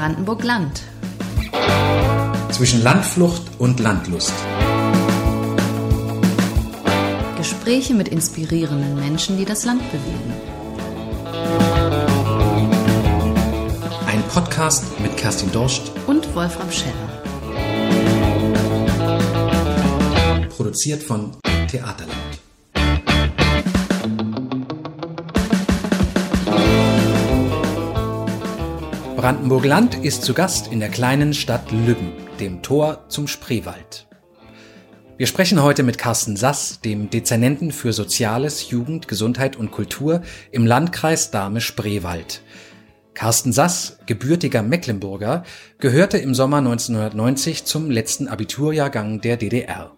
Brandenburg-Land. Zwischen Landflucht und Landlust. Gespräche mit inspirierenden Menschen, die das Land bewegen. Ein Podcast mit Kerstin Dorscht Und Wolfram Scheller. produziert von Theaterland. Brandenburg-Land ist zu Gast in der kleinen Stadt Lübben, dem Tor zum Spreewald. Wir sprechen heute mit Carsten Sass, dem Dezernenten für Soziales, Jugend, Gesundheit und Kultur im Landkreis Dahme-Spreewald. Carsten Sass, gebürtiger Mecklenburger, gehörte im Sommer 1990 zum letzten Abiturjahrgang der DDR.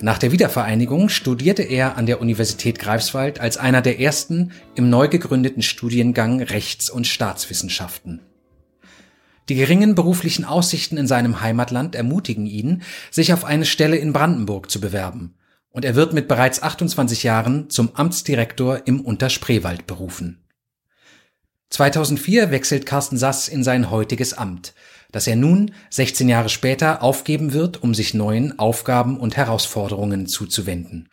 Nach der Wiedervereinigung studierte er an der Universität Greifswald als einer der ersten im neu gegründeten Studiengang Rechts- und Staatswissenschaften. Die geringen beruflichen Aussichten in seinem Heimatland ermutigen ihn, sich auf eine Stelle in Brandenburg zu bewerben, und er wird mit bereits 28 Jahren zum Amtsdirektor im Unterspreewald berufen. 2004 wechselt Carsten Sass in sein heutiges Amt, das er nun, 16 Jahre später, aufgeben wird, um sich neuen Aufgaben und Herausforderungen zuzuwenden.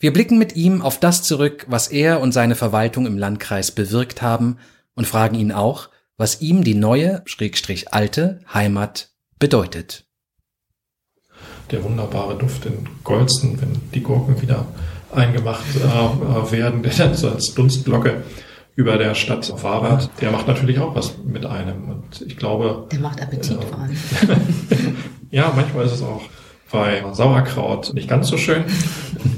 Wir blicken mit ihm auf das zurück, was er und seine Verwaltung im Landkreis bewirkt haben und fragen ihn auch, was ihm die neue, schrägstrich alte Heimat bedeutet. der wunderbare Duft in Golzen, wenn die Gurken wieder eingemacht äh, werden, der dann so als Dunstglocke über der Stadt wabert, der macht natürlich auch was mit einem. Und ich glaube, Der macht Appetit Ja. vor allem. ja, manchmal ist es auch bei Sauerkraut nicht ganz so schön.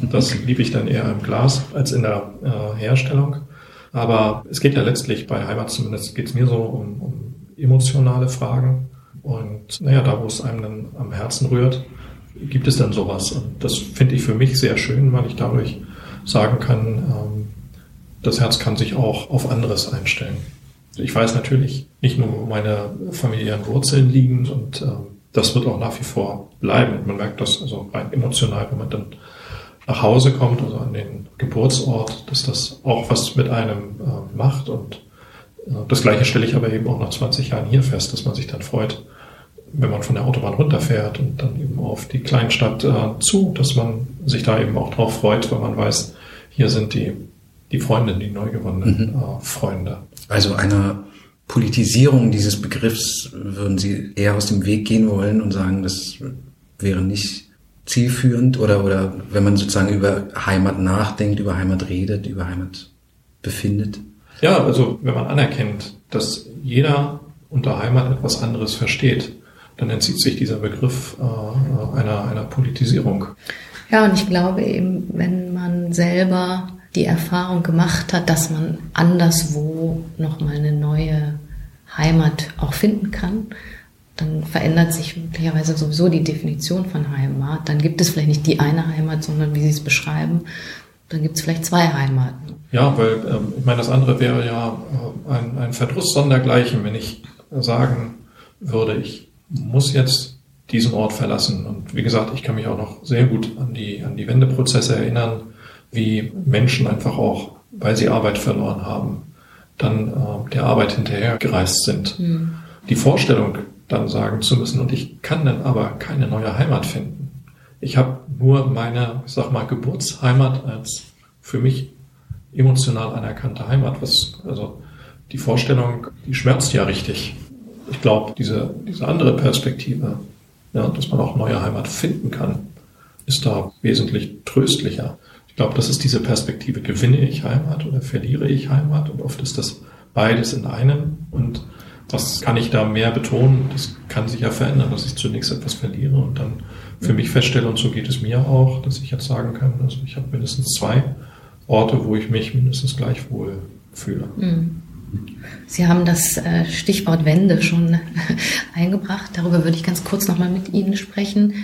Das liebe ich dann eher im Glas als in der äh, Herstellung. Aber es geht ja letztlich bei Heimat zumindest geht es mir so um, um emotionale Fragen. Und naja, da wo es einem dann am Herzen rührt, gibt es dann sowas. Und das finde ich für mich sehr schön, weil ich dadurch sagen kann, ähm, das Herz kann sich auch auf anderes einstellen. Ich weiß natürlich nicht nur, wo meine familiären Wurzeln liegen und ähm, das wird auch nach wie vor bleiben. Man merkt das also rein emotional, wenn man dann nach Hause kommt, also an den Geburtsort, dass das auch was mit einem äh, macht. Und äh, das Gleiche stelle ich aber eben auch nach 20 Jahren hier fest, dass man sich dann freut, wenn man von der Autobahn runterfährt und dann eben auf die Kleinstadt äh, zu, dass man sich da eben auch drauf freut, weil man weiß, hier sind die, die Freunde, die neu gewonnenen äh, Freunde. Also einer Politisierung dieses Begriffs würden Sie eher aus dem Weg gehen wollen und sagen, das wäre nicht zielführend oder, oder wenn man sozusagen über Heimat nachdenkt, über Heimat redet, über Heimat befindet? Ja, also wenn man anerkennt, dass jeder unter Heimat etwas anderes versteht, dann entzieht sich dieser Begriff äh, einer, einer Politisierung. Ja, und ich glaube eben, wenn man selber die Erfahrung gemacht hat, dass man anderswo nochmal eine neue Heimat auch finden kann, dann verändert sich möglicherweise sowieso die Definition von Heimat. Dann gibt es vielleicht nicht die eine Heimat, sondern wie Sie es beschreiben, dann gibt es vielleicht zwei Heimaten. Ja, weil ähm, ich meine, das andere wäre ja äh, ein, ein Verdruss sondergleichen, wenn ich sagen würde, ich muss jetzt diesen Ort verlassen. Und wie gesagt, ich kann mich auch noch sehr gut an die, an die Wendeprozesse erinnern, wie Menschen einfach auch, weil sie Arbeit verloren haben, dann äh, der Arbeit hinterher gereist sind. Die Vorstellung dann sagen zu müssen, und ich kann dann aber keine neue Heimat finden. Ich habe nur meine, ich sag mal, Geburtsheimat als für mich emotional anerkannte Heimat. Was, also die Vorstellung, die schmerzt ja richtig. Ich glaube, diese, diese andere Perspektive, ja, dass man auch neue Heimat finden kann, ist da wesentlich tröstlicher. Ich glaube, das ist diese Perspektive, gewinne ich Heimat oder verliere ich Heimat? Und oft ist das beides in einem. Und was kann ich da mehr betonen? Das kann sich ja verändern, dass ich zunächst etwas verliere und dann für mich feststelle, und so geht es mir auch, dass ich jetzt sagen kann, also ich habe mindestens zwei Orte, wo ich mich mindestens gleich wohl fühle. Sie haben das äh, Stichwort Wende schon eingebracht. Darüber würde ich ganz kurz nochmal mit Ihnen sprechen.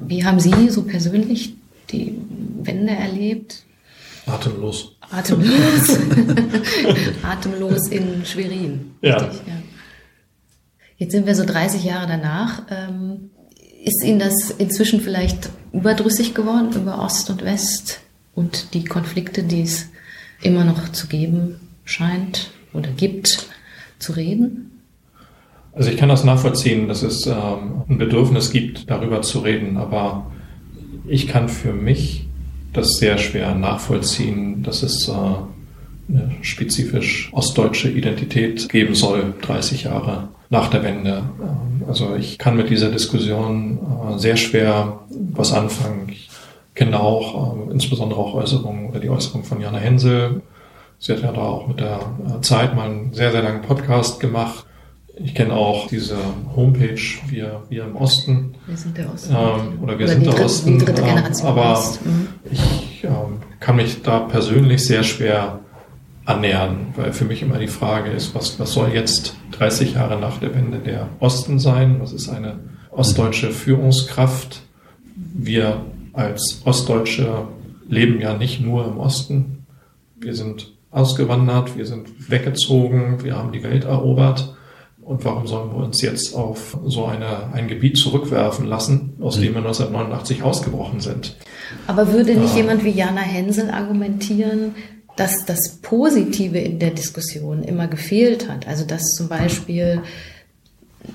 Wie haben Sie so persönlich die Wende erlebt? Atemlos. Atemlos. Atemlos in Schwerin. Ja. Richtig, ja. Jetzt sind wir so 30 Jahre danach. Ähm, ist Ihnen das inzwischen vielleicht überdrüssig geworden über Ost und West und die Konflikte, die es immer noch zu geben scheint oder gibt, zu reden? Also ich kann das nachvollziehen, dass es ähm, ein Bedürfnis gibt, darüber zu reden, aber ich kann für mich das sehr schwer nachvollziehen, dass es äh, eine spezifisch ostdeutsche Identität geben soll, 30 Jahre nach der Wende. Ähm, also ich kann mit dieser Diskussion äh, sehr schwer was anfangen. Ich kenne auch äh, insbesondere auch Äußerungen oder die Äußerung von Jana Hensel. Sie hat ja da auch mit der äh, Zeit mal einen sehr, sehr langen Podcast gemacht. Ich kenne auch diese Homepage Wir, wir im Osten. Wir sind der Osten. Ähm, oder wir oder sind der dritte, Osten. Die dritte Generation aber mhm. ich ähm, kann mich da persönlich sehr schwer annähern, weil für mich immer die Frage ist, was, was soll jetzt 30 Jahre nach der Wende der Osten sein? Was ist eine ostdeutsche Führungskraft? Wir als Ostdeutsche leben ja nicht nur im Osten. Wir sind ausgewandert, wir sind weggezogen, wir haben die Welt erobert. Und warum sollen wir uns jetzt auf so eine, ein Gebiet zurückwerfen lassen, aus dem wir 1989 ausgebrochen sind? Aber würde nicht äh, jemand wie Jana Hensel argumentieren, dass das Positive in der Diskussion immer gefehlt hat. Also dass zum Beispiel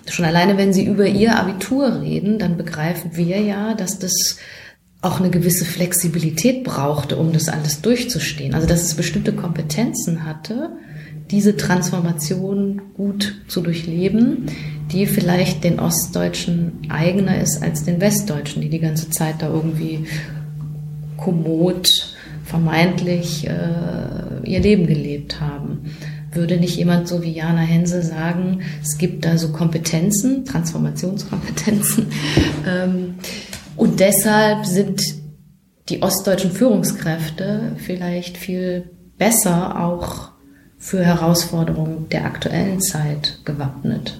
schon alleine, wenn Sie über Ihr Abitur reden, dann begreifen wir ja, dass das auch eine gewisse Flexibilität brauchte, um das alles durchzustehen. Also dass es bestimmte Kompetenzen hatte, diese Transformation gut zu durchleben, die vielleicht den Ostdeutschen eigener ist als den Westdeutschen, die die ganze Zeit da irgendwie kommod vermeintlich äh, ihr Leben gelebt haben. Würde nicht jemand so wie Jana Hensel sagen, es gibt da so Kompetenzen, Transformationskompetenzen, ähm, und deshalb sind die ostdeutschen Führungskräfte vielleicht viel besser auch für Herausforderungen der aktuellen Zeit gewappnet.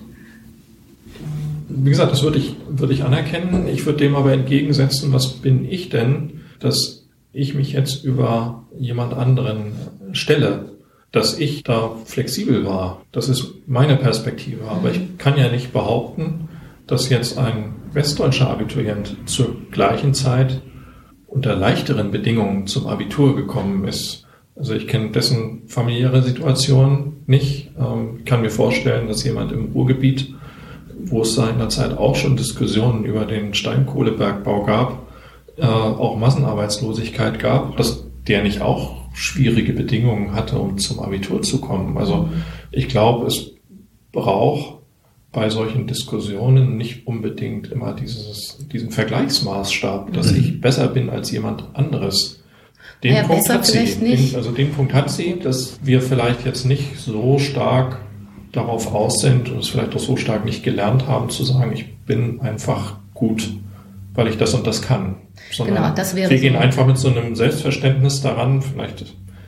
Wie gesagt, das würde ich, würde ich anerkennen. Ich würde dem aber entgegensetzen, was bin ich denn, dass ich mich jetzt über jemand anderen stelle, dass ich da flexibel war. Das ist meine Perspektive. Aber ich kann ja nicht behaupten, dass jetzt ein westdeutscher Abiturient zur gleichen Zeit unter leichteren Bedingungen zum Abitur gekommen ist. Also ich kenne dessen familiäre Situation nicht. Ähm, ich kann mir vorstellen, dass jemand im Ruhrgebiet, wo es seinerzeit auch schon Diskussionen über den Steinkohlebergbau gab, äh, auch Massenarbeitslosigkeit gab, dass der nicht auch schwierige Bedingungen hatte, um zum Abitur zu kommen. Also ich glaube, es braucht bei solchen Diskussionen nicht unbedingt immer dieses, diesen Vergleichsmaßstab, dass mhm. ich besser bin als jemand anderes. Den ja, Punkt hat sie. Den, also den Punkt hat sie, dass wir vielleicht jetzt nicht so stark darauf aus sind und es vielleicht auch so stark nicht gelernt haben zu sagen, ich bin einfach gut weil ich das und das kann. Sondern genau, das wäre wir gehen so. einfach mit so einem Selbstverständnis daran. Vielleicht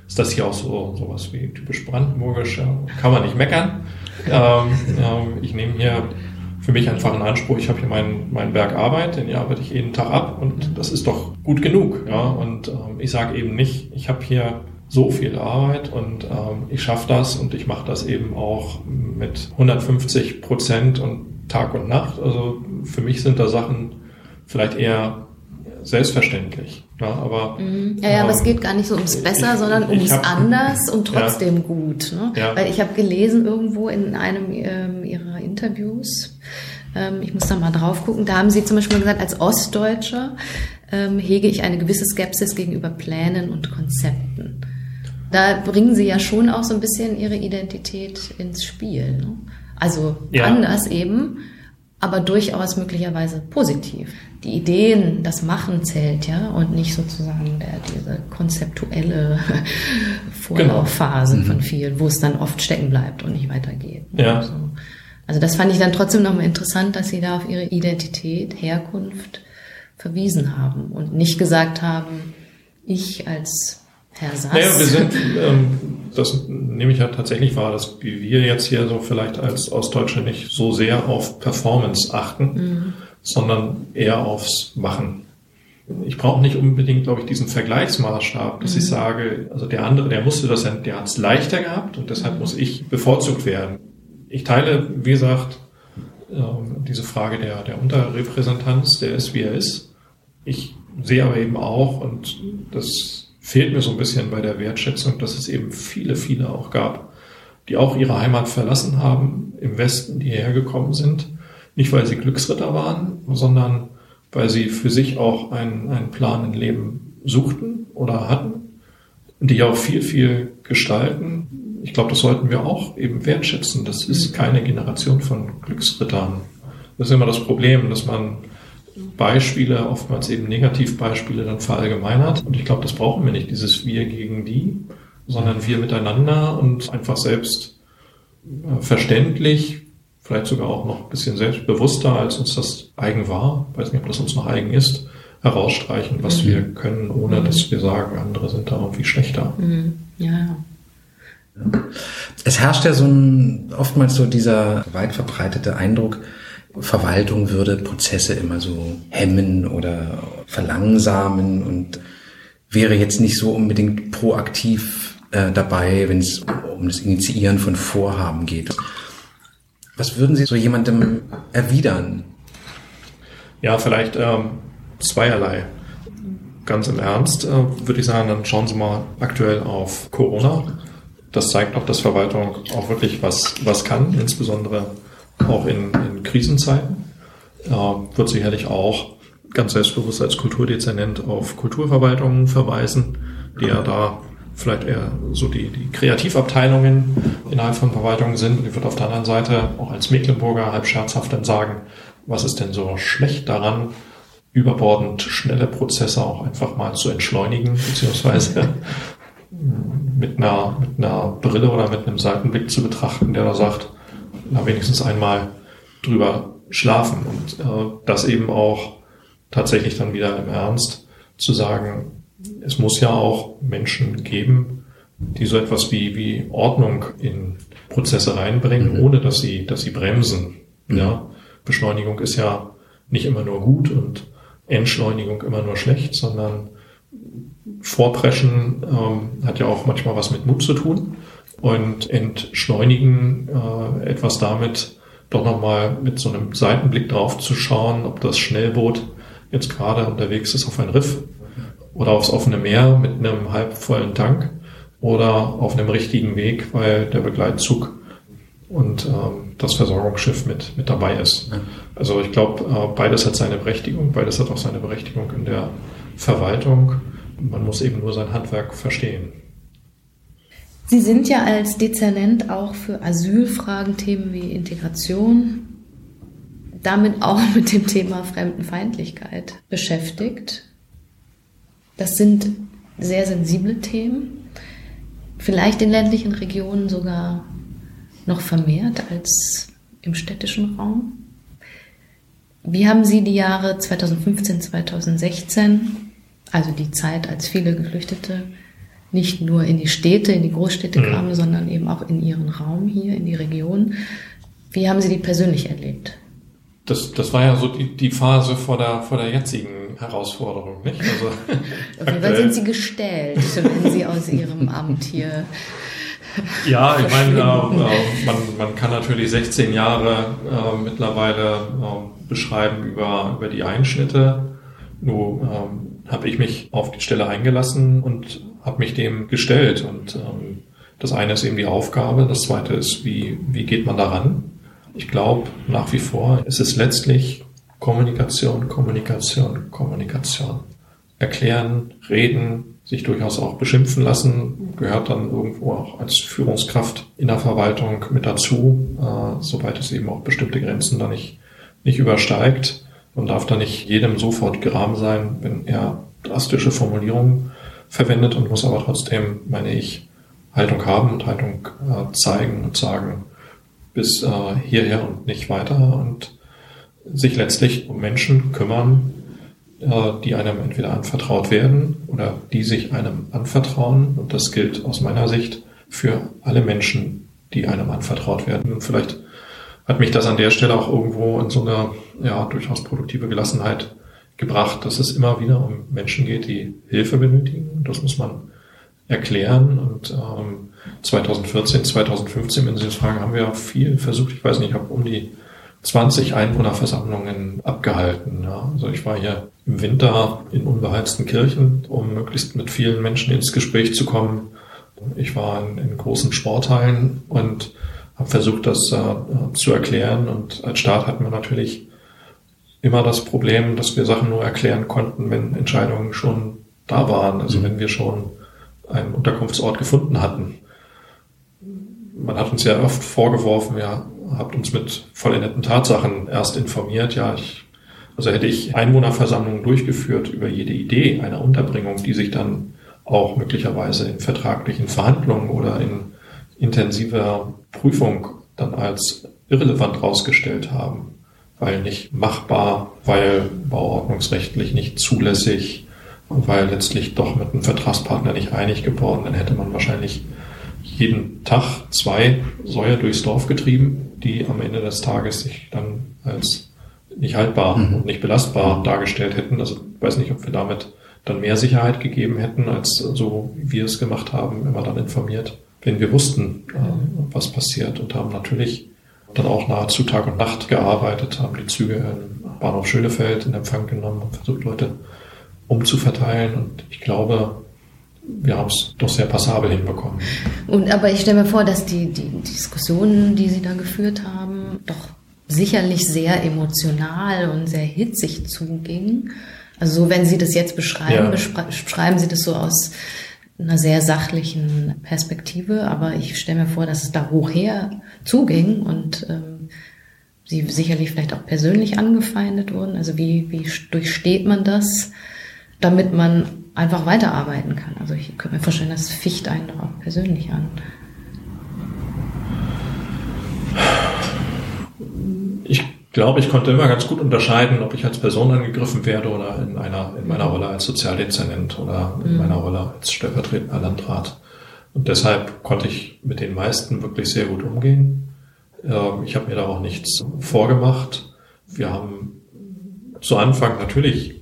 ist das hier auch so sowas wie typisch brandenburgisch. Kann man nicht meckern. ähm, ähm, ich nehme hier für mich einfach einen Anspruch. Ich habe hier meinen mein Berg Arbeit, den arbeite ich jeden Tag ab und das ist doch gut genug. Ja? Und ähm, ich sage eben nicht, ich habe hier so viel Arbeit und ähm, ich schaffe das und ich mache das eben auch mit 150 Prozent und Tag und Nacht. Also für mich sind da Sachen vielleicht eher selbstverständlich. Ja, aber, mhm. ja, ja ähm, aber es ähm, geht gar nicht so ums Besser, ich, sondern ums hab, Anders und trotzdem ja, gut. Ne? Ja. Weil ich habe gelesen irgendwo in einem ähm, ihrer Interviews, ähm, ich muss da mal drauf gucken, da haben sie zum Beispiel gesagt, als Ostdeutscher ähm, hege ich eine gewisse Skepsis gegenüber Plänen und Konzepten. Da bringen sie ja schon auch so ein bisschen ihre Identität ins Spiel. Ne? Also anders eben aber durchaus möglicherweise positiv. Die Ideen, das Machen zählt ja und nicht sozusagen der, diese konzeptuelle Vorlaufphase genau. von mhm. vielen, wo es dann oft stecken bleibt und nicht weitergeht. Ja. Also, also das fand ich dann trotzdem nochmal interessant, dass Sie da auf Ihre Identität, Herkunft verwiesen haben und nicht gesagt haben, ich als Herr Sass. Naja, wir sind, ähm, das nehme ich ja tatsächlich wahr, dass wir jetzt hier so vielleicht als Ostdeutsche nicht so sehr auf Performance achten, mhm. sondern eher aufs Machen. Ich brauche nicht unbedingt, glaube ich, diesen Vergleichsmaßstab, dass mhm. ich sage, also der andere, der musste das, der hat es leichter gehabt und deshalb muss ich bevorzugt werden. Ich teile, wie gesagt, ähm, diese Frage der, der Unterrepräsentanz, der ist, wie er ist. Ich sehe aber eben auch, und das fehlt mir so ein bisschen bei der Wertschätzung, dass es eben viele, viele auch gab, die auch ihre Heimat verlassen haben im Westen, die hierher gekommen sind. Nicht, weil sie Glücksritter waren, sondern weil sie für sich auch einen, einen Plan im Leben suchten oder hatten, die auch viel, viel gestalten. Ich glaube, das sollten wir auch eben wertschätzen. Das ist keine Generation von Glücksrittern. Das ist immer das Problem, dass man Beispiele, oftmals eben Negativbeispiele, dann verallgemeinert. Und ich glaube, das brauchen wir nicht, dieses Wir gegen die, sondern wir miteinander und einfach selbst äh, verständlich, vielleicht sogar auch noch ein bisschen selbstbewusster, als uns das eigen war, ich weiß nicht, ob das uns noch eigen ist, herausstreichen, was mhm. wir können, ohne mhm. dass wir sagen, andere sind da irgendwie schlechter. Mhm. Ja, ja. Es herrscht ja so ein, oftmals so dieser weit verbreitete Eindruck, Verwaltung würde Prozesse immer so hemmen oder verlangsamen und wäre jetzt nicht so unbedingt proaktiv äh, dabei, wenn es um das Initiieren von Vorhaben geht. Was würden Sie so jemandem erwidern? Ja, vielleicht ähm, zweierlei. Ganz im Ernst äh, würde ich sagen, dann schauen Sie mal aktuell auf Corona. Das zeigt auch, dass Verwaltung auch wirklich was, was kann, insbesondere auch in, in Krisenzeiten. Äh, wird sicherlich auch ganz selbstbewusst als Kulturdezernent auf Kulturverwaltungen verweisen, die ja da vielleicht eher so die, die Kreativabteilungen innerhalb von Verwaltungen sind. Und ich würde auf der anderen Seite auch als Mecklenburger halb scherzhaft dann sagen, was ist denn so schlecht daran, überbordend schnelle Prozesse auch einfach mal zu entschleunigen, beziehungsweise mit einer, mit einer Brille oder mit einem Seitenblick zu betrachten, der da sagt, na, wenigstens einmal drüber schlafen und äh, das eben auch tatsächlich dann wieder im Ernst zu sagen, es muss ja auch Menschen geben, die so etwas wie, wie Ordnung in Prozesse reinbringen, mhm. ohne dass sie, dass sie bremsen. Mhm. Ja, Beschleunigung ist ja nicht immer nur gut und Entschleunigung immer nur schlecht, sondern Vorpreschen ähm, hat ja auch manchmal was mit Mut zu tun und entschleunigen äh, etwas damit, doch nochmal mit so einem Seitenblick drauf zu schauen, ob das Schnellboot jetzt gerade unterwegs ist auf ein Riff oder aufs offene Meer mit einem halbvollen Tank oder auf einem richtigen Weg, weil der Begleitzug und ähm, das Versorgungsschiff mit, mit dabei ist. Also ich glaube, äh, beides hat seine Berechtigung, beides hat auch seine Berechtigung in der Verwaltung. Man muss eben nur sein Handwerk verstehen. Sie sind ja als Dezernent auch für Asylfragen, Themen wie Integration, damit auch mit dem Thema Fremdenfeindlichkeit beschäftigt. Das sind sehr sensible Themen, vielleicht in ländlichen Regionen sogar noch vermehrt als im städtischen Raum. Wie haben Sie die Jahre 2015, 2016, also die Zeit, als viele Geflüchtete nicht nur in die Städte, in die Großstädte mhm. kamen, sondern eben auch in Ihren Raum hier, in die Region, wie haben Sie die persönlich erlebt? Das, das war ja so die, die Phase vor der, vor der jetzigen Herausforderung, nicht? Also, Auf sind Sie gestellt, wenn Sie aus Ihrem Amt hier ja, ich meine, äh, man, man kann natürlich 16 Jahre äh, mittlerweile äh, beschreiben über, über die Einschnitte. Nur ähm, habe ich mich auf die Stelle eingelassen und habe mich dem gestellt. Und ähm, das eine ist eben die Aufgabe, das zweite ist, wie, wie geht man daran? Ich glaube nach wie vor ist es letztlich Kommunikation, Kommunikation, Kommunikation. Erklären, reden, sich durchaus auch beschimpfen lassen, gehört dann irgendwo auch als Führungskraft in der Verwaltung mit dazu, äh, soweit es eben auch bestimmte Grenzen da nicht, nicht übersteigt. Man darf da nicht jedem sofort geram sein, wenn er drastische Formulierungen verwendet und muss aber trotzdem, meine ich, Haltung haben und Haltung äh, zeigen und sagen, bis äh, hierher und nicht weiter und sich letztlich um Menschen kümmern, äh, die einem entweder anvertraut werden oder die sich einem anvertrauen. Und das gilt aus meiner Sicht für alle Menschen, die einem anvertraut werden. Und vielleicht hat mich das an der Stelle auch irgendwo in so eine ja, durchaus produktive Gelassenheit gebracht, dass es immer wieder um Menschen geht, die Hilfe benötigen. Das muss man erklären. Und ähm, 2014, 2015, wenn Sie das fragen, haben wir viel versucht. Ich weiß nicht, ich habe um die 20 Einwohnerversammlungen abgehalten. Ja. Also ich war hier im Winter in unbeheizten Kirchen, um möglichst mit vielen Menschen ins Gespräch zu kommen. Ich war in, in großen Sporthallen und habe versucht, das äh, zu erklären. Und als Staat hatten wir natürlich immer das Problem, dass wir Sachen nur erklären konnten, wenn Entscheidungen schon da waren. Also mhm. wenn wir schon einen Unterkunftsort gefunden hatten. Man hat uns ja oft vorgeworfen, ja, habt uns mit vollendeten Tatsachen erst informiert. Ja, ich, also hätte ich Einwohnerversammlungen durchgeführt über jede Idee einer Unterbringung, die sich dann auch möglicherweise in vertraglichen Verhandlungen oder in intensiver Prüfung dann als irrelevant rausgestellt haben, weil nicht machbar, weil bauordnungsrechtlich nicht zulässig, weil letztlich doch mit einem Vertragspartner nicht einig geworden, dann hätte man wahrscheinlich jeden Tag zwei Säue durchs Dorf getrieben, die am Ende des Tages sich dann als nicht haltbar mhm. und nicht belastbar dargestellt hätten. Also ich weiß nicht, ob wir damit dann mehr Sicherheit gegeben hätten, als so wie wir es gemacht haben, immer dann informiert, wenn wir wussten, äh, was passiert und haben natürlich dann auch nahezu Tag und Nacht gearbeitet, haben die Züge im Bahnhof Schönefeld in Empfang genommen und versucht, Leute umzuverteilen. Und ich glaube, wir haben es doch sehr passabel hinbekommen. Und aber ich stelle mir vor, dass die, die Diskussionen, die Sie da geführt haben, doch sicherlich sehr emotional und sehr hitzig zugingen. Also so, wenn Sie das jetzt beschreiben, ja. beschreiben Sie das so aus einer sehr sachlichen Perspektive, aber ich stelle mir vor, dass es da hochher zuging und ähm, Sie sicherlich vielleicht auch persönlich angefeindet wurden. Also wie, wie durchsteht man das, damit man einfach weiterarbeiten kann? Also ich könnte mir vorstellen, das ficht einen doch auch persönlich an. Glaube, ich konnte immer ganz gut unterscheiden, ob ich als Person angegriffen werde oder in einer, in meiner Rolle als Sozialdezernent oder in mhm. meiner Rolle als stellvertretender Landrat. Und deshalb konnte ich mit den meisten wirklich sehr gut umgehen. Ähm, ich habe mir da auch nichts vorgemacht. Wir haben zu Anfang natürlich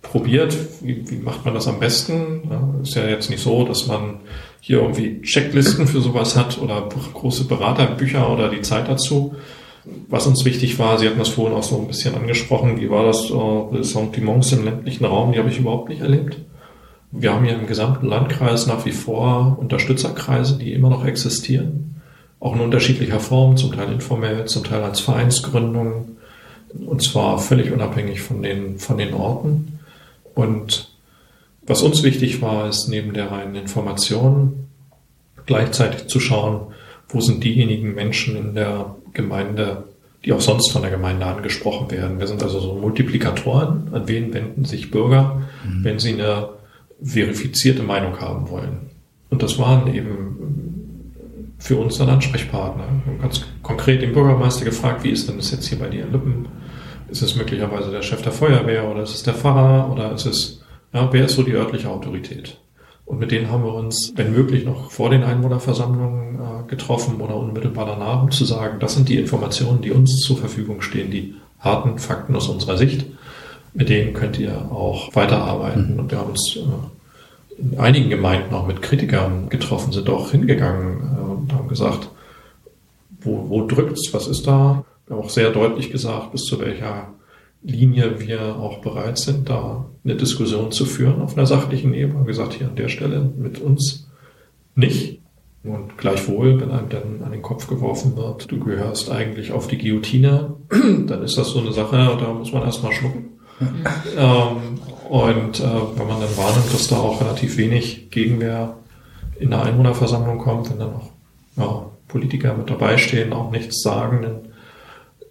probiert, wie, wie macht man das am besten. Ist ja jetzt nicht so, dass man hier irgendwie Checklisten für sowas hat oder große Beraterbücher oder die Zeit dazu. Was uns wichtig war, Sie hatten das vorhin auch so ein bisschen angesprochen, wie war das, äh, Sentiments im ländlichen Raum, die habe ich überhaupt nicht erlebt. Wir haben hier im gesamten Landkreis nach wie vor Unterstützerkreise, die immer noch existieren. Auch in unterschiedlicher Form, zum Teil informell, zum Teil als Vereinsgründung. Und zwar völlig unabhängig von den, von den Orten. Und was uns wichtig war, ist neben der reinen Information gleichzeitig zu schauen, wo sind diejenigen Menschen in der Gemeinde, die auch sonst von der Gemeinde angesprochen werden. Wir sind also so Multiplikatoren. An wen wenden sich Bürger, mhm. wenn sie eine verifizierte Meinung haben wollen? Und das waren eben für uns dann Ansprechpartner. Wir haben ganz konkret den Bürgermeister gefragt, wie ist denn das jetzt hier bei dir in Lippen? Ist es möglicherweise der Chef der Feuerwehr oder ist es der Pfarrer oder ist es, ja, wer ist so die örtliche Autorität? Und mit denen haben wir uns, wenn möglich, noch vor den Einwohnerversammlungen äh, getroffen oder unmittelbar danach, um zu sagen, das sind die Informationen, die uns zur Verfügung stehen, die harten Fakten aus unserer Sicht. Mit denen könnt ihr auch weiterarbeiten. Mhm. Und wir haben uns äh, in einigen Gemeinden auch mit Kritikern getroffen, sind auch hingegangen äh, und haben gesagt, wo, wo drückt's, was ist da? Wir haben auch sehr deutlich gesagt, bis zu welcher Linie wir auch bereit sind, da eine Diskussion zu führen auf einer sachlichen Ebene. Wie gesagt, hier an der Stelle mit uns nicht. Und gleichwohl, wenn einem dann an den Kopf geworfen wird, du gehörst eigentlich auf die Guillotine, dann ist das so eine Sache, da muss man erstmal schlucken. ähm, und äh, wenn man dann wahrnimmt, dass da auch relativ wenig Gegenwehr in der Einwohnerversammlung kommt, wenn dann auch ja, Politiker mit dabei stehen, auch nichts sagen, dann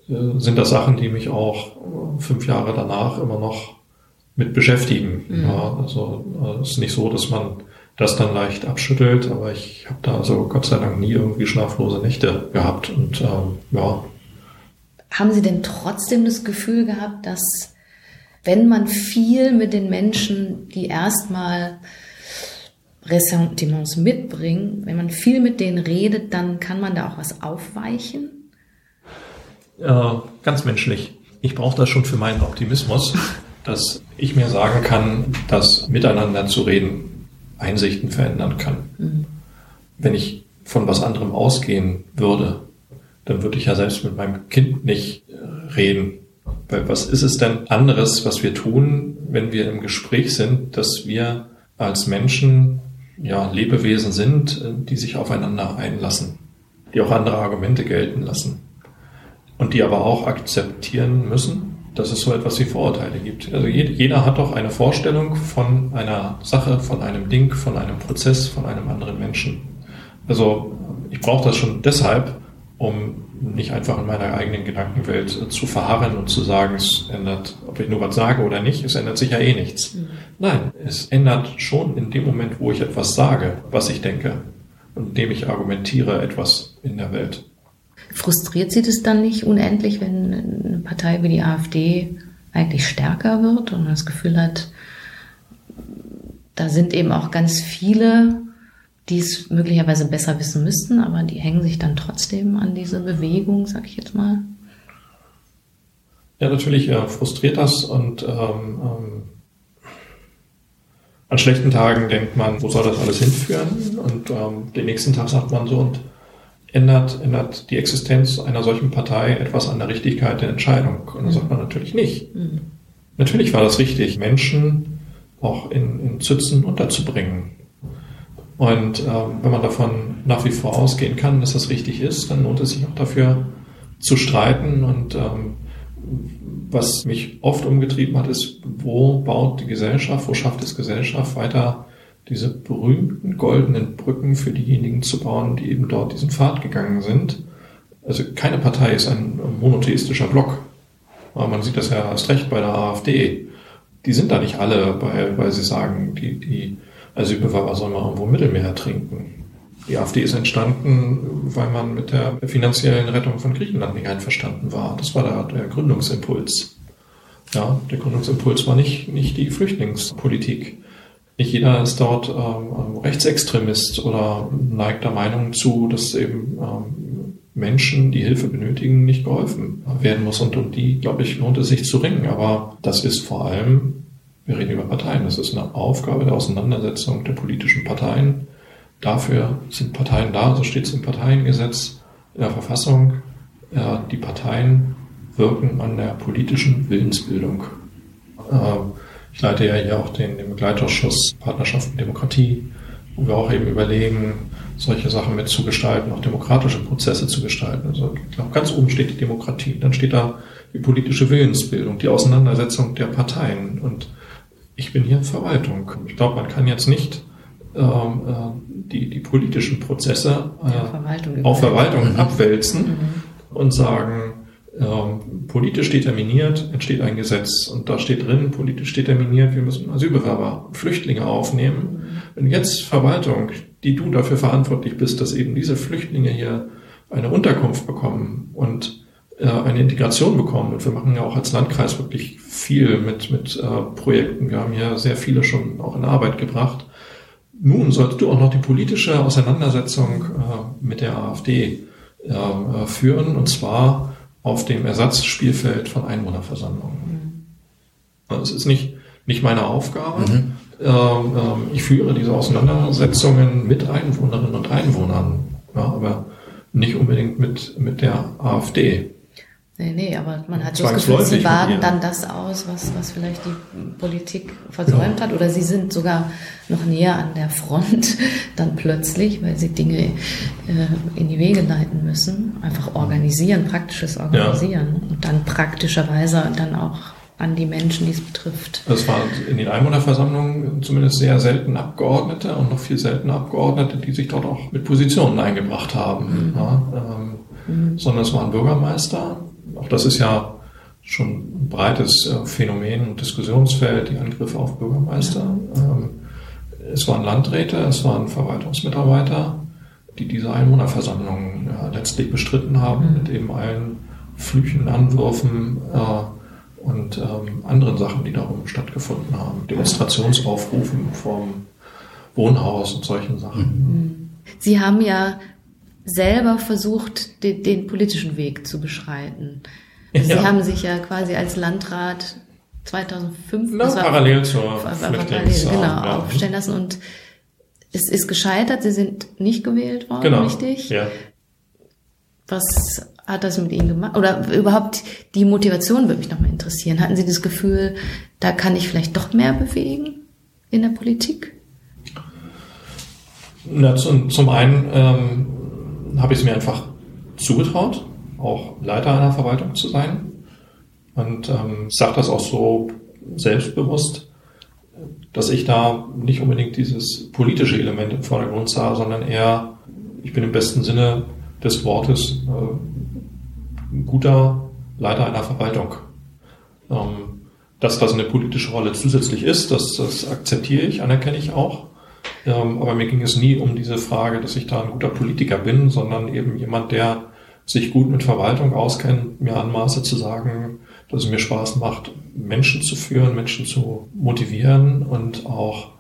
sind das Sachen, die mich auch äh, fünf Jahre danach immer noch mit beschäftigen. Mhm. Ja, also äh, es ist nicht so, dass man das dann leicht abschüttelt, aber ich habe da also Gott sei Dank nie irgendwie schlaflose Nächte gehabt und ähm, ja. Haben Sie denn trotzdem das Gefühl gehabt, dass wenn man viel mit den Menschen, die erstmal Ressentiments mitbringen, wenn man viel mit denen redet, dann kann man da auch was aufweichen? Äh, ganz menschlich. Ich brauche das schon für meinen Optimismus, dass ich mir sagen kann, dass miteinander zu reden Einsichten verändern kann. Mhm. Wenn ich von was anderem ausgehen würde, dann würde ich ja selbst mit meinem Kind nicht äh, reden. Weil was ist es denn anderes, was wir tun, wenn wir im Gespräch sind, dass wir als Menschen ja, Lebewesen sind, die sich aufeinander einlassen, die auch andere Argumente gelten lassen und die aber auch akzeptieren müssen, dass es so etwas wie Vorurteile gibt. Also jeder hat doch eine Vorstellung von einer Sache, von einem Ding, von einem Prozess, von einem anderen Menschen. Also ich brauche das schon deshalb, um nicht einfach in meiner eigenen Gedankenwelt zu verharren und zu sagen, es ändert, ob ich nur was sage oder nicht, es ändert sich ja eh nichts. Mhm. Nein, es ändert schon in dem Moment, wo ich etwas sage, was ich denke und indem ich argumentiere etwas in der Welt. Frustriert Sie das dann nicht unendlich, wenn eine Partei wie die AfD eigentlich stärker wird und man das Gefühl hat, da sind eben auch ganz viele, die es möglicherweise besser wissen müssten, aber die hängen sich dann trotzdem an diese Bewegung, sag ich jetzt mal. Ja, natürlich äh, frustriert das und ähm, ähm, an schlechten Tagen denkt man, wo soll das alles hinführen? Und ähm, den nächsten Tag sagt man so, und ändert, ändert die Existenz einer solchen Partei etwas an der Richtigkeit der Entscheidung? Und dann sagt man natürlich nicht. Mhm. Natürlich war das richtig, Menschen auch in, in Zützen unterzubringen. Und ähm, wenn man davon nach wie vor ausgehen kann, dass das richtig ist, dann lohnt es sich auch dafür zu streiten. Und ähm, was mich oft umgetrieben hat, ist, wo baut die Gesellschaft, wo schafft es Gesellschaft weiter diese berühmten goldenen Brücken für diejenigen zu bauen, die eben dort diesen Pfad gegangen sind. Also keine Partei ist ein monotheistischer Block. Aber man sieht das ja erst recht bei der AfD. Die sind da nicht alle, weil, weil sie sagen, die, die Asylbewerber sollen mal irgendwo im Mittelmeer trinken. Die AfD ist entstanden, weil man mit der finanziellen Rettung von Griechenland nicht einverstanden war. Das war der, der Gründungsimpuls. Ja, der Gründungsimpuls war nicht, nicht die Flüchtlingspolitik. Nicht jeder ist dort ähm, Rechtsextremist oder neigt der Meinung zu, dass eben ähm, Menschen, die Hilfe benötigen, nicht geholfen werden muss. Und um die, glaube ich, lohnt es sich zu ringen. Aber das ist vor allem, wir reden über Parteien, das ist eine Aufgabe der Auseinandersetzung der politischen Parteien. Dafür sind Parteien da, so steht es im Parteiengesetz, in der Verfassung. Ja, die Parteien wirken an der politischen Willensbildung. Ähm, ich leite ja hier auch den, den Begleitausschuss Partnerschaft und Demokratie, wo wir auch eben überlegen, solche Sachen mitzugestalten, auch demokratische Prozesse zu gestalten. Also ich glaube, ganz oben steht die Demokratie. Dann steht da die politische Willensbildung, die Auseinandersetzung der Parteien. Und ich bin hier Verwaltung. Ich glaube, man kann jetzt nicht ähm, äh, die, die politischen Prozesse äh, Verwaltung auf Verwaltung abwälzen mhm. und sagen, ähm, politisch determiniert entsteht ein Gesetz und da steht drin, politisch determiniert, wir müssen Asylbewerber, Flüchtlinge aufnehmen. Wenn jetzt Verwaltung, die du dafür verantwortlich bist, dass eben diese Flüchtlinge hier eine Unterkunft bekommen und äh, eine Integration bekommen. Und wir machen ja auch als Landkreis wirklich viel mit, mit äh, Projekten. Wir haben hier sehr viele schon auch in Arbeit gebracht. Nun solltest du auch noch die politische Auseinandersetzung äh, mit der AfD äh, äh, führen, und zwar auf dem Ersatzspielfeld von Einwohnerversammlungen. Mhm. Das ist nicht, nicht meine Aufgabe. Mhm. Ähm, ähm, ich führe diese Auseinandersetzungen mit Einwohnerinnen und Einwohnern, ja, aber nicht unbedingt mit, mit der AfD. Nee, nee, aber man hat das Gefühl, sie baden dann das aus, was, was vielleicht die Politik versäumt ja. hat. Oder sie sind sogar noch näher an der Front dann plötzlich, weil sie Dinge äh, in die Wege leiten müssen. Einfach organisieren, praktisches Organisieren. Ja. Und dann praktischerweise dann auch an die Menschen, die es betrifft. Das waren in den Einwohnerversammlungen zumindest sehr selten Abgeordnete und noch viel seltener Abgeordnete, die sich dort auch mit Positionen eingebracht haben. Mhm. Ja, ähm, mhm. Sondern es waren Bürgermeister, auch das ist ja schon ein breites äh, Phänomen und Diskussionsfeld, die Angriffe auf Bürgermeister. Ähm, es waren Landräte, es waren Verwaltungsmitarbeiter, die diese Einwohnerversammlungen letztlich bestritten haben mhm. mit eben allen Flüchen, Anwürfen äh, und ähm, anderen Sachen, die darum stattgefunden haben. Demonstrationsaufrufen vom Wohnhaus und solchen Sachen. Mhm. Sie haben ja selber versucht, den, den politischen Weg zu beschreiten. Also ja. Sie haben sich ja quasi als Landrat 2005 Na, parallel zur parallel, genau, ja. aufstellen lassen und es ist gescheitert, Sie sind nicht gewählt worden, genau. richtig? Ja. Was hat das mit Ihnen gemacht? Oder überhaupt die Motivation würde mich nochmal interessieren. Hatten Sie das Gefühl, da kann ich vielleicht doch mehr bewegen in der Politik? Na, zum, zum einen ähm, habe ich es mir einfach zugetraut, auch Leiter einer Verwaltung zu sein. Und ähm, sage das auch so selbstbewusst, dass ich da nicht unbedingt dieses politische Element im Vordergrund sah, sondern eher, ich bin im besten Sinne des Wortes äh, ein guter Leiter einer Verwaltung. Ähm, dass das eine politische Rolle zusätzlich ist, das, das akzeptiere ich, anerkenne ich auch. Ähm, aber mir ging es nie um diese Frage, dass ich da ein guter Politiker bin, sondern eben jemand, der sich gut mit Verwaltung auskennt, mir anmaße zu sagen, dass es mir Spaß macht, Menschen zu führen, Menschen zu motivieren und auch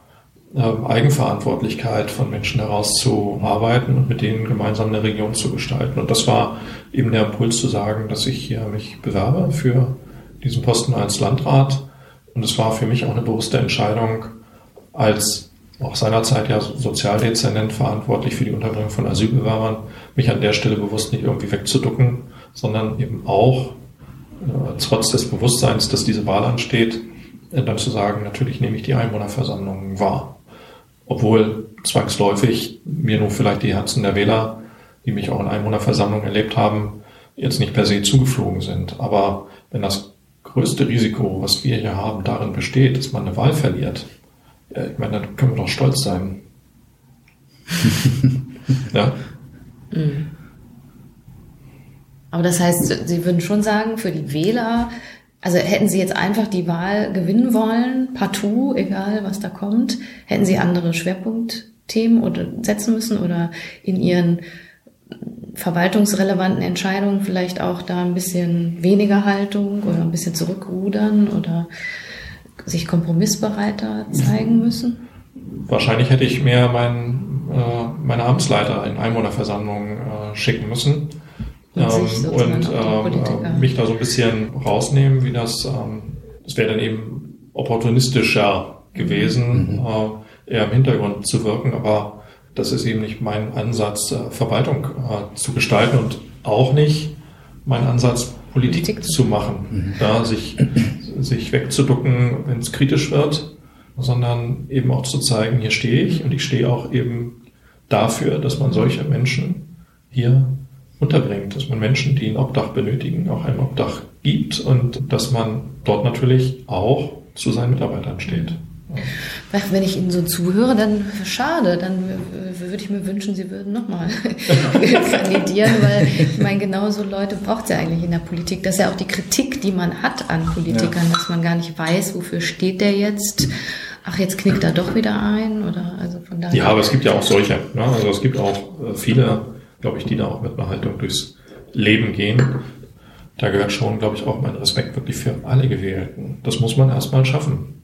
ähm, Eigenverantwortlichkeit von Menschen heraus zu arbeiten und mit denen gemeinsam eine Region zu gestalten. Und das war eben der Impuls zu sagen, dass ich hier mich bewerbe für diesen Posten als Landrat. Und es war für mich auch eine bewusste Entscheidung, als auch seinerzeit ja Sozialdezernent verantwortlich für die Unterbringung von Asylbewerbern, mich an der Stelle bewusst nicht irgendwie wegzuducken, sondern eben auch äh, trotz des Bewusstseins, dass diese Wahl ansteht, äh, dann zu sagen, natürlich nehme ich die Einwohnerversammlungen wahr. Obwohl zwangsläufig mir nur vielleicht die Herzen der Wähler, die mich auch in Einwohnerversammlungen erlebt haben, jetzt nicht per se zugeflogen sind. Aber wenn das größte Risiko, was wir hier haben, darin besteht, dass man eine Wahl verliert, ja, ich meine, dann können wir doch stolz sein. ja. Mhm. Aber das heißt, Sie würden schon sagen, für die Wähler, also hätten Sie jetzt einfach die Wahl gewinnen wollen, partout, egal was da kommt, hätten Sie andere Schwerpunktthemen oder setzen müssen oder in Ihren verwaltungsrelevanten Entscheidungen vielleicht auch da ein bisschen weniger Haltung oder ein bisschen zurückrudern oder sich kompromissbereiter zeigen müssen? Wahrscheinlich hätte ich mehr mein, äh, meine Amtsleiter in Einwohnerversammlungen äh, schicken müssen ähm, und ähm, mich da so ein bisschen rausnehmen, wie das, ähm, das wäre dann eben opportunistischer gewesen, mhm. äh, eher im Hintergrund zu wirken, aber das ist eben nicht mein Ansatz, äh, Verwaltung äh, zu gestalten und auch nicht mein Ansatz, Politik, Politik zu machen, mhm. ja, sich, sich wegzuducken, wenn es kritisch wird, sondern eben auch zu zeigen, hier stehe ich und ich stehe auch eben dafür, dass man solche Menschen hier unterbringt, dass man Menschen, die ein Obdach benötigen, auch ein Obdach gibt und dass man dort natürlich auch zu seinen Mitarbeitern steht. Wenn ich Ihnen so zuhöre, dann schade, dann würde ich mir wünschen, Sie würden nochmal kandidieren, weil ich meine, genauso Leute braucht es ja eigentlich in der Politik. Das ist ja auch die Kritik, die man hat an Politikern, ja. dass man gar nicht weiß, wofür steht der jetzt. Ach, jetzt knickt er doch wieder ein oder also von daher. Ja, aber es gibt ja auch solche. Ne? Also es gibt auch äh, viele, glaube ich, die da auch mit einer Haltung durchs Leben gehen. Da gehört schon, glaube ich, auch mein Respekt wirklich für alle Gewählten. Das muss man erstmal schaffen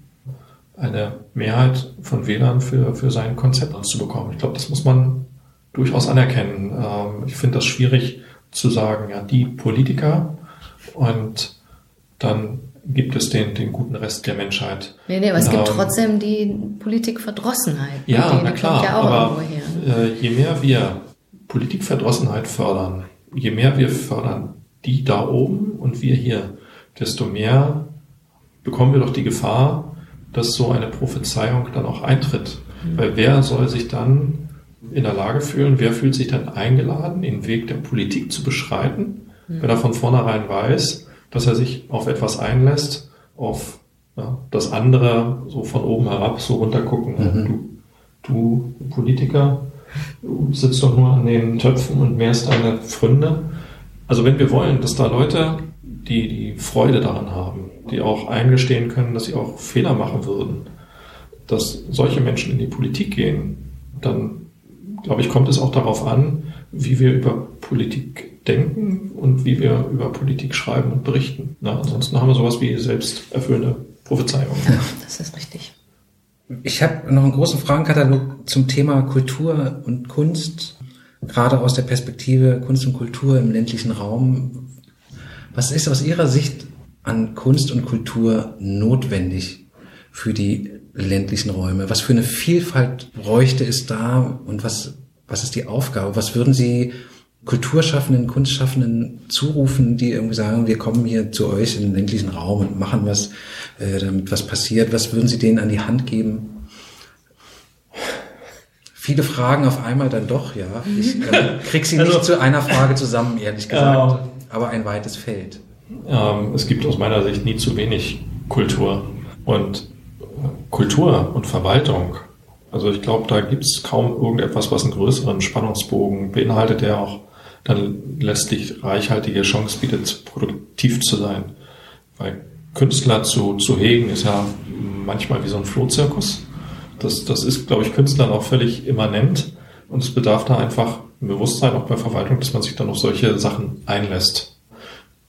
eine Mehrheit von Wählern für, für sein Konzept zu bekommen. Ich glaube, das muss man durchaus anerkennen. Ähm, ich finde das schwierig zu sagen, ja, die Politiker und dann gibt es den, den guten Rest der Menschheit. Nee, nee, aber es ähm, gibt trotzdem die Politikverdrossenheit. Ja, na klar, ja aber äh, je mehr wir Politikverdrossenheit fördern, je mehr wir fördern die da oben und wir hier, desto mehr bekommen wir doch die Gefahr, dass so eine Prophezeiung dann auch eintritt. Mhm. Weil wer soll sich dann in der Lage fühlen, wer fühlt sich dann eingeladen, den Weg der Politik zu beschreiten, mhm. wenn er von vornherein weiß, dass er sich auf etwas einlässt, auf ja, das andere so von oben herab so runtergucken. Mhm. Du, du Politiker, du sitzt doch nur an den Töpfen und mehrst deine Pfründe. Also wenn wir wollen, dass da Leute, die die Freude daran haben, die auch eingestehen können, dass sie auch Fehler machen würden, dass solche Menschen in die Politik gehen, dann glaube ich, kommt es auch darauf an, wie wir über Politik denken und wie wir über Politik schreiben und berichten. Na, ansonsten haben wir sowas wie selbsterfüllende Prophezeiungen. Ja, das ist richtig. Ich habe noch einen großen Fragenkatalog zum Thema Kultur und Kunst, gerade aus der Perspektive Kunst und Kultur im ländlichen Raum. Was ist aus Ihrer Sicht an Kunst und Kultur notwendig für die ländlichen Räume? Was für eine Vielfalt bräuchte es da und was, was ist die Aufgabe? Was würden Sie Kulturschaffenden, Kunstschaffenden zurufen, die irgendwie sagen, wir kommen hier zu euch in den ländlichen Raum und machen was, äh, damit was passiert? Was würden Sie denen an die Hand geben? Viele Fragen auf einmal dann doch, ja. Ich äh, krieg sie also, nicht zu einer Frage zusammen, ehrlich gesagt. Aber ein weites Feld. Ähm, es gibt aus meiner Sicht nie zu wenig Kultur. Und Kultur und Verwaltung, also ich glaube, da gibt es kaum irgendetwas, was einen größeren Spannungsbogen beinhaltet, der auch dann letztlich reichhaltige Chance bietet, produktiv zu sein. Weil Künstler zu, zu hegen ist ja manchmal wie so ein Flohzirkus. Das, das ist, glaube ich, Künstlern auch völlig immanent. Und es bedarf da einfach ein Bewusstsein auch bei Verwaltung, dass man sich dann auf solche Sachen einlässt.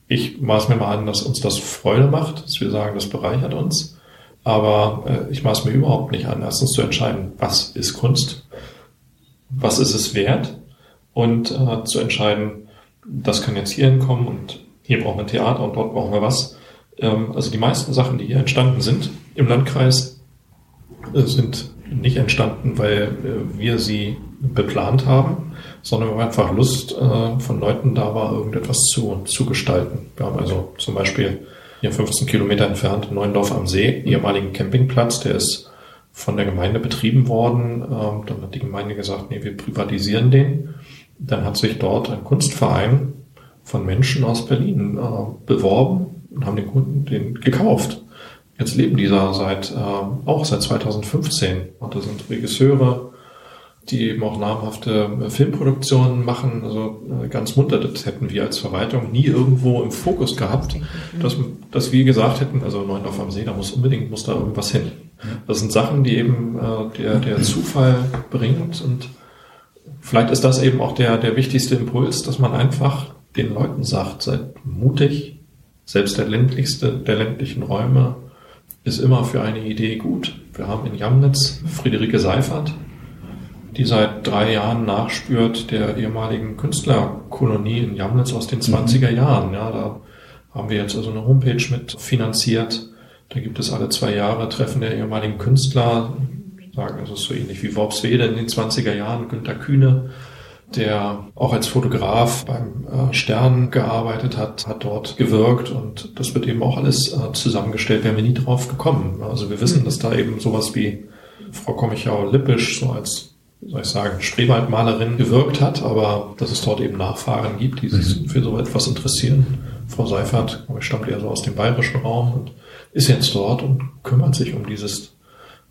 Ich maß mir mal an, dass uns das Freude macht, dass wir sagen, das bereichert uns. Aber äh, ich maß mir überhaupt nicht an, erstens zu entscheiden, was ist Kunst, was ist es wert und äh, zu entscheiden, das kann jetzt hier hinkommen und hier brauchen wir ein Theater und dort brauchen wir was. Ähm, also die meisten Sachen, die hier entstanden sind im Landkreis, äh, sind nicht entstanden, weil äh, wir sie beplant haben, sondern weil einfach Lust äh, von Leuten da war, irgendetwas zu, zu gestalten. Wir haben also zum Beispiel hier 15 Kilometer entfernt, Neuendorf am See, ehemaligen Campingplatz, der ist von der Gemeinde betrieben worden. Ähm, dann hat die Gemeinde gesagt, nee, wir privatisieren den. Dann hat sich dort ein Kunstverein von Menschen aus Berlin äh, beworben und haben den Kunden den gekauft. Jetzt leben die da seit, äh, auch seit 2015. Und da sind Regisseure, die eben auch namhafte äh, Filmproduktionen machen. Also äh, ganz munter, das hätten wir als Verwaltung nie irgendwo im Fokus gehabt, dass, dass wir gesagt hätten, also Neuendorf am See, da muss unbedingt, muss da irgendwas hin. Das sind Sachen, die eben äh, der, der Zufall bringt und vielleicht ist das eben auch der, der wichtigste Impuls, dass man einfach den Leuten sagt, seid mutig, selbst der ländlichste der ländlichen Räume ist immer für eine Idee gut. Wir haben in Jamnitz Friederike Seifert, die seit drei Jahren nachspürt der ehemaligen Künstlerkolonie in Jamnitz aus den 20er mhm. Jahren. Ja, da haben wir jetzt also eine Homepage mit finanziert. Da gibt es alle zwei Jahre Treffen der ehemaligen Künstler. Sagen, es ist so ähnlich wie Worpswede in den 20er Jahren. Günter Kühne, der auch als Fotograf beim äh, Stern gearbeitet hat, hat dort gewirkt und das wird eben auch alles äh, zusammengestellt. Wären wir nie drauf gekommen. Also wir wissen, mhm. dass da eben sowas wie Frau Kommichau-Lippisch so als soll ich sagen, Spreewaldmalerin gewirkt hat, aber dass es dort eben Nachfahren gibt, die sich mhm. für so etwas interessieren. Frau Seifert stammt ja so aus dem bayerischen Raum und ist jetzt dort und kümmert sich um dieses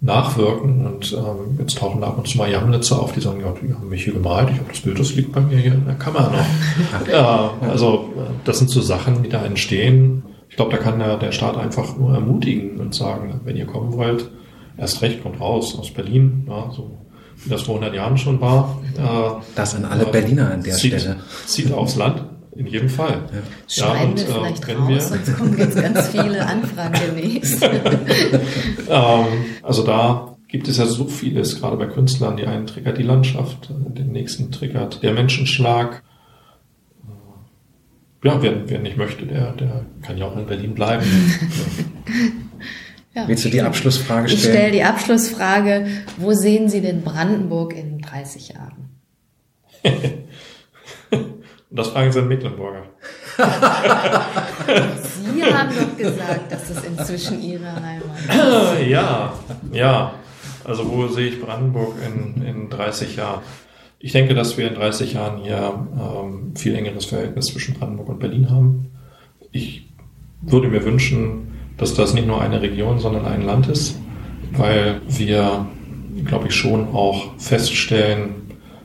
Nachwirken und ähm, jetzt tauchen ab und zu mal Jamnitzer auf, die sagen, ja, die haben mich hier gemalt, ich habe das Bild, das liegt bei mir hier in der Kammer noch. ja, also das sind so Sachen, die da entstehen. Ich glaube, da kann der, der Staat einfach nur ermutigen und sagen, wenn ihr kommen wollt, erst recht kommt raus aus Berlin, ja, so das vor 100 Jahren schon war. Äh, das an alle Berliner an der zieht, Stelle. Zieht aufs Land, in jedem Fall. Ja. Schreiben ja, und, wir äh, vielleicht äh, raus, wir, sonst kommen jetzt ganz viele Anfragen demnächst. ähm, also da gibt es ja so vieles, gerade bei Künstlern. Die einen triggert die Landschaft, den nächsten triggert der Menschenschlag. Ja, wer, wer nicht möchte, der, der kann ja auch in Berlin bleiben. Ja, Willst du die Abschlussfrage stellen? Ich stelle die Abschlussfrage, wo sehen Sie denn Brandenburg in 30 Jahren? Und das fragen Sie einen Mecklenburger. Sie haben doch gesagt, dass es inzwischen Ihre Heimat ist. Ja, ja. Also wo sehe ich Brandenburg in, in 30 Jahren? Ich denke, dass wir in 30 Jahren hier ähm, viel engeres Verhältnis zwischen Brandenburg und Berlin haben. Ich würde mir wünschen, dass das nicht nur eine Region, sondern ein Land ist, weil wir, glaube ich, schon auch feststellen,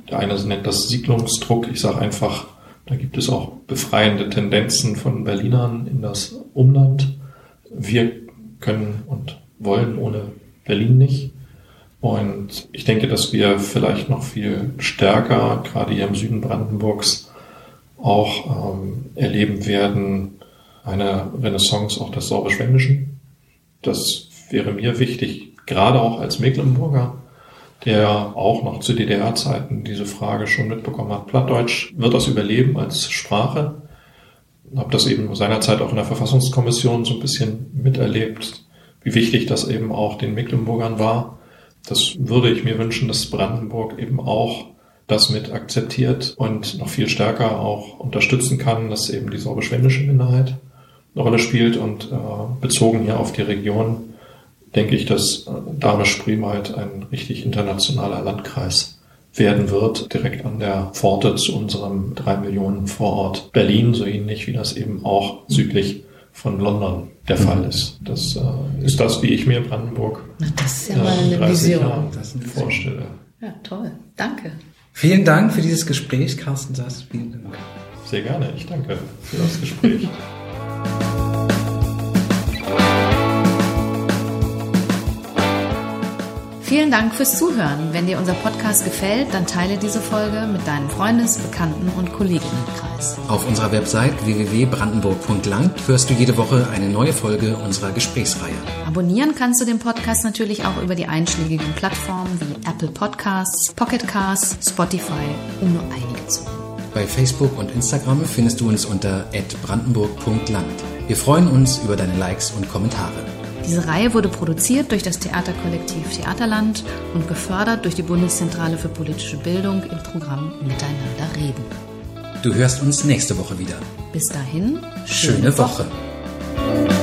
der eine nennt das Siedlungsdruck. Ich sage einfach, da gibt es auch befreiende Tendenzen von Berlinern in das Umland. Wir können und wollen ohne Berlin nicht. Und ich denke, dass wir vielleicht noch viel stärker, gerade hier im Süden Brandenburgs, auch ähm, erleben werden, eine Renaissance auch des Sorbisch-Wendischen. Das wäre mir wichtig, gerade auch als Mecklenburger, der auch noch zu DDR-Zeiten diese Frage schon mitbekommen hat. Plattdeutsch wird das überleben als Sprache. Habe das eben seinerzeit auch in der Verfassungskommission so ein bisschen miterlebt, wie wichtig das eben auch den Mecklenburgern war. Das würde ich mir wünschen, dass Brandenburg eben auch das mit akzeptiert und noch viel stärker auch unterstützen kann, dass eben die sorbisch-wendische Minderheit eine Rolle spielt und äh, bezogen hier auf die Region denke ich, dass äh, Dame-Spriem halt ein richtig internationaler Landkreis werden wird, direkt an der Pforte zu unserem drei Millionen Vorort Berlin, so ähnlich wie das eben auch südlich von London der Fall mhm. ist. Das äh, ist das, wie ich mir Brandenburg Na, das ist ja mal eine Vision. vorstelle. Ja, toll. Danke. Vielen Dank für dieses Gespräch, Carsten Sass. Vielen Dank. Sehr gerne. Ich danke für das Gespräch. Vielen Dank fürs Zuhören. Wenn dir unser Podcast gefällt, dann teile diese Folge mit deinem Freundes-, Bekannten- und Kolleginnenkreis. Auf unserer Website www.brandenburg.land hörst du jede Woche eine neue Folge unserer Gesprächsreihe. Abonnieren kannst du den Podcast natürlich auch über die einschlägigen Plattformen wie Apple Podcasts, Pocket Casts, Spotify, um nur einige zu nennen. Bei Facebook und Instagram findest du uns unter brandenburg.land. Wir freuen uns über deine Likes und Kommentare. Diese Reihe wurde produziert durch das Theaterkollektiv Theaterland und gefördert durch die Bundeszentrale für politische Bildung im Programm Miteinander reden. Du hörst uns nächste Woche wieder. Bis dahin, schöne, schöne Woche. Woche.